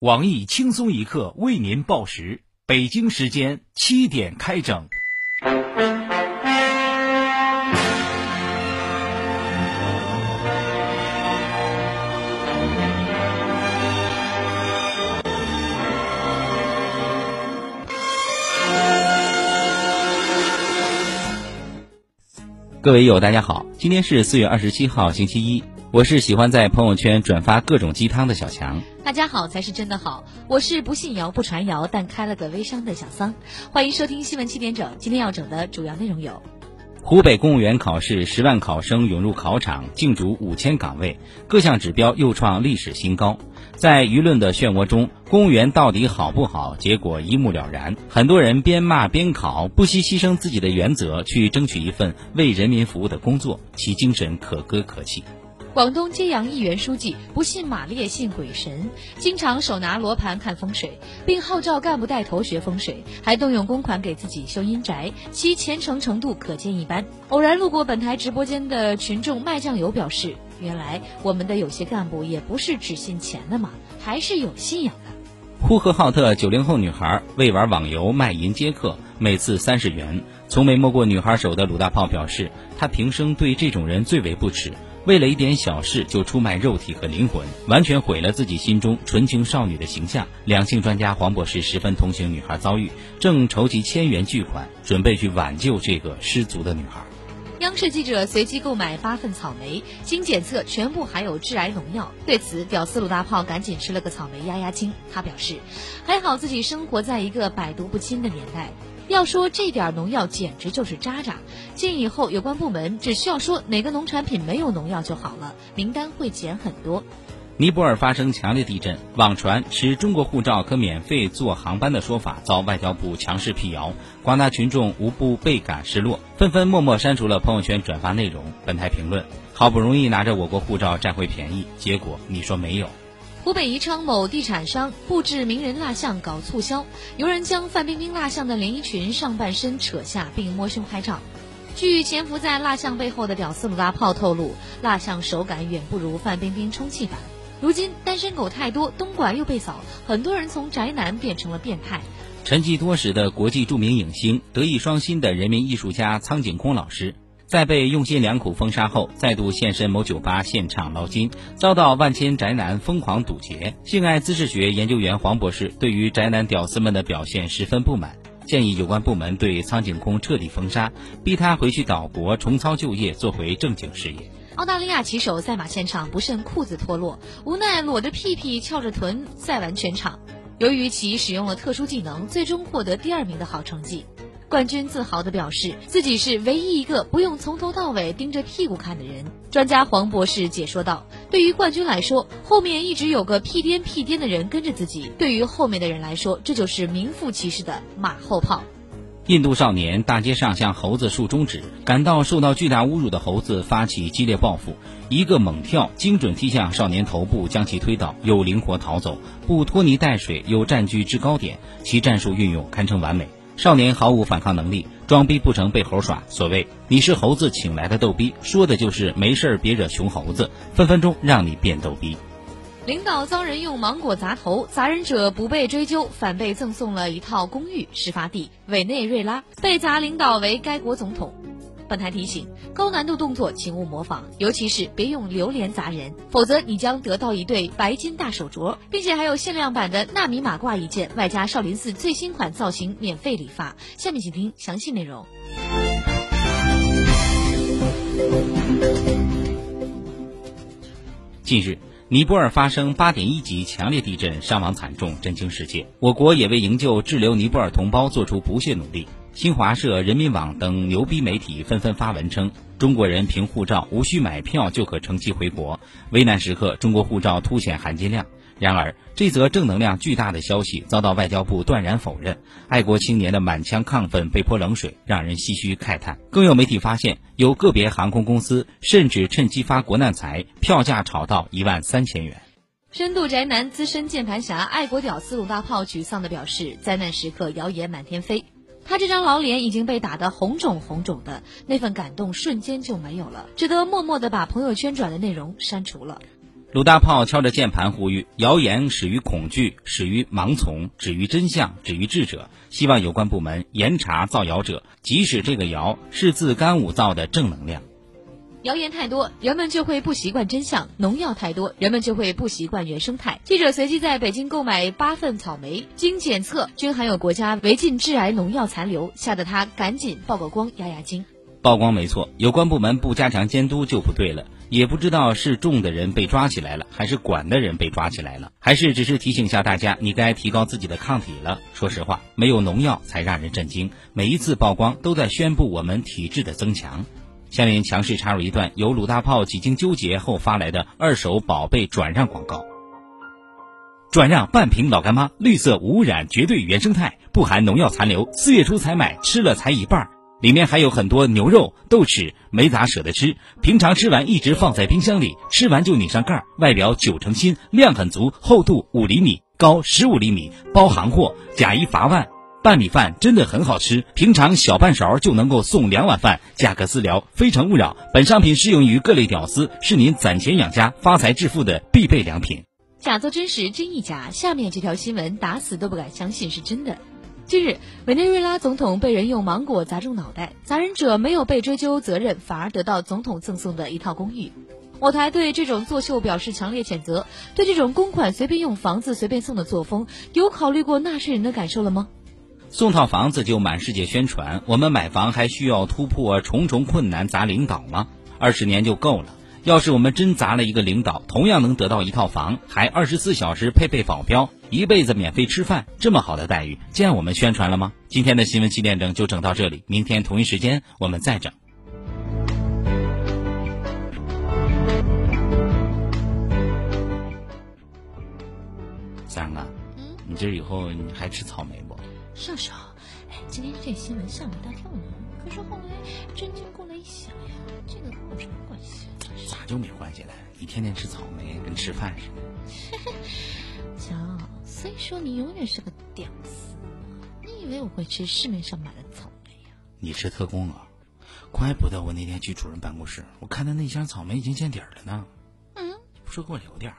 网易轻松一刻为您报时，北京时间七点开整。各位友，大家好，今天是四月二十七号，星期一。我是喜欢在朋友圈转发各种鸡汤的小强。大家好才是真的好，我是不信谣不传谣，但开了个微商的小桑。欢迎收听新闻七点整，今天要整的主要内容有：湖北公务员考试十万考生涌入考场，竞逐五千岗位，各项指标又创历史新高。在舆论的漩涡中，公务员到底好不好？结果一目了然。很多人边骂边考，不惜牺牲自己的原则去争取一份为人民服务的工作，其精神可歌可泣。广东揭阳一员书记不信马列信鬼神，经常手拿罗盘看风水，并号召干部带头学风水，还动用公款给自己修阴宅，其虔诚程度可见一斑。偶然路过本台直播间的群众卖酱油表示：“原来我们的有些干部也不是只信钱的嘛，还是有信仰的。”呼和浩特九零后女孩为玩网游卖淫接客，每次三十元，从没摸过女孩手的鲁大炮表示，他平生对这种人最为不耻。为了一点小事就出卖肉体和灵魂，完全毁了自己心中纯情少女的形象。两性专家黄博士十分同情女孩遭遇，正筹集千元巨款，准备去挽救这个失足的女孩。央视记者随机购买八份草莓，经检测全部含有致癌农药。对此，屌丝鲁大炮赶紧吃了个草莓压压惊。他表示，还好自己生活在一个百毒不侵的年代。要说这点农药简直就是渣渣，建议以后有关部门只需要说哪个农产品没有农药就好了，名单会减很多。尼泊尔发生强烈地震，网传持中国护照可免费坐航班的说法遭外交部强势辟谣，广大群众无不倍感失落，纷纷默默删除了朋友圈转发内容。本台评论：好不容易拿着我国护照占回便宜，结果你说没有。湖北宜昌某地产商布置名人蜡像搞促销，有人将范冰冰蜡像的连衣裙上半身扯下并摸胸拍照。据潜伏在蜡像背后的屌丝鲁大炮透露，蜡像手感远不如范冰冰充气版。如今单身狗太多，东莞又被扫，很多人从宅男变成了变态。沉寂多时的国际著名影星、德艺双馨的人民艺术家苍井空老师。在被用心良苦封杀后，再度现身某酒吧现场捞金，遭到万千宅男疯狂堵截。性爱姿势学研究员黄博士对于宅男屌丝们的表现十分不满，建议有关部门对苍井空彻底封杀，逼他回去岛国重操旧业，做回正经事业。澳大利亚骑手赛马现场不慎裤子脱落，无奈裸着屁屁翘着臀赛完全场。由于其使用了特殊技能，最终获得第二名的好成绩。冠军自豪地表示，自己是唯一一个不用从头到尾盯着屁股看的人。专家黄博士解说道：“对于冠军来说，后面一直有个屁颠屁颠的人跟着自己；对于后面的人来说，这就是名副其实的马后炮。”印度少年大街上向猴子竖中指，感到受到巨大侮辱的猴子发起激烈报复，一个猛跳，精准踢向少年头部，将其推倒，又灵活逃走，不拖泥带水，又占据制高点，其战术运用堪称完美。少年毫无反抗能力，装逼不成被猴耍。所谓你是猴子请来的逗逼，说的就是没事儿别惹熊猴子，分分钟让你变逗逼。领导遭人用芒果砸头，砸人者不被追究，反被赠送了一套公寓。事发地委内瑞拉，被砸领导为该国总统。本台提醒：高难度动作请勿模仿，尤其是别用榴莲砸人，否则你将得到一对白金大手镯，并且还有限量版的纳米马褂一件，外加少林寺最新款造型免费理发。下面请听详细内容。近日，尼泊尔发生八点一级强烈地震，伤亡惨重，震惊世界。我国也为营救滞留尼泊尔同胞做出不懈努力。新华社、人民网等牛逼媒体纷纷发文称，中国人凭护照无需买票就可乘机回国。危难时刻，中国护照凸显含金量。然而，这则正能量巨大的消息遭到外交部断然否认。爱国青年的满腔亢奋被泼冷水，让人唏嘘慨叹。更有媒体发现，有个别航空公司甚至趁机发国难财，票价炒到一万三千元。深度宅男、资深键盘侠、爱国屌丝鲁大炮沮丧地表示：“灾难时刻，谣言满天飞。”他这张老脸已经被打得红肿红肿的，那份感动瞬间就没有了，只得默默的把朋友圈转的内容删除了。鲁大炮敲着键盘呼吁：谣言始于恐惧，始于盲从，止于真相，止于智者。希望有关部门严查造谣者，即使这个谣是自干五造的正能量。谣言太多，人们就会不习惯真相；农药太多，人们就会不习惯原生态。记者随即在北京购买八份草莓，经检测均含有国家违禁致癌农药残留，吓得他赶紧曝个光压压惊。曝光没错，有关部门不加强监督就不对了。也不知道是种的人被抓起来了，还是管的人被抓起来了，还是只是提醒下大家，你该提高自己的抗体了。说实话，没有农药才让人震惊。每一次曝光都在宣布我们体质的增强。下面强势插入一段由鲁大炮几经纠结后发来的二手宝贝转让广告。转让半瓶老干妈，绿色无污染，绝对原生态，不含农药残留。四月初才买，吃了才一半。里面还有很多牛肉、豆豉，没咋舍得吃。平常吃完一直放在冰箱里，吃完就拧上盖儿。外表九成新，量很足，厚度五厘米，高十五厘米，包行货，假一罚万。拌米饭真的很好吃，平常小半勺就能够送两碗饭，价格私聊，非诚勿扰。本商品适用于各类屌丝，是您攒钱养家、发财致富的必备良品。假作真实，真亦假。下面这条新闻打死都不敢相信是真的。近日，委内瑞拉总统被人用芒果砸中脑袋，砸人者没有被追究责任，反而得到总统赠送的一套公寓。我台对这种作秀表示强烈谴责。对这种公款随便用、房子随便送的作风，有考虑过纳税人的感受了吗？送套房子就满世界宣传，我们买房还需要突破重重困难砸领导吗？二十年就够了。要是我们真砸了一个领导，同样能得到一套房，还二十四小时配备保镖，一辈子免费吃饭，这么好的待遇，见我们宣传了吗？今天的新闻七点整就整到这里，明天同一时间我们再整。三哥，嗯，你这以后你还吃草莓不？少少，哎，今天这新闻吓我一大跳呢。可是后来震惊过来一想呀，这个跟我什么关系？咋就没关系了？你天天吃草莓，跟吃饭似的。瞧，所以说你永远是个屌丝。你以为我会吃市面上买的草莓呀？你吃特供啊？怪不得我那天去主任办公室，我看他那箱草莓已经见底了呢。嗯，不说给我留点儿。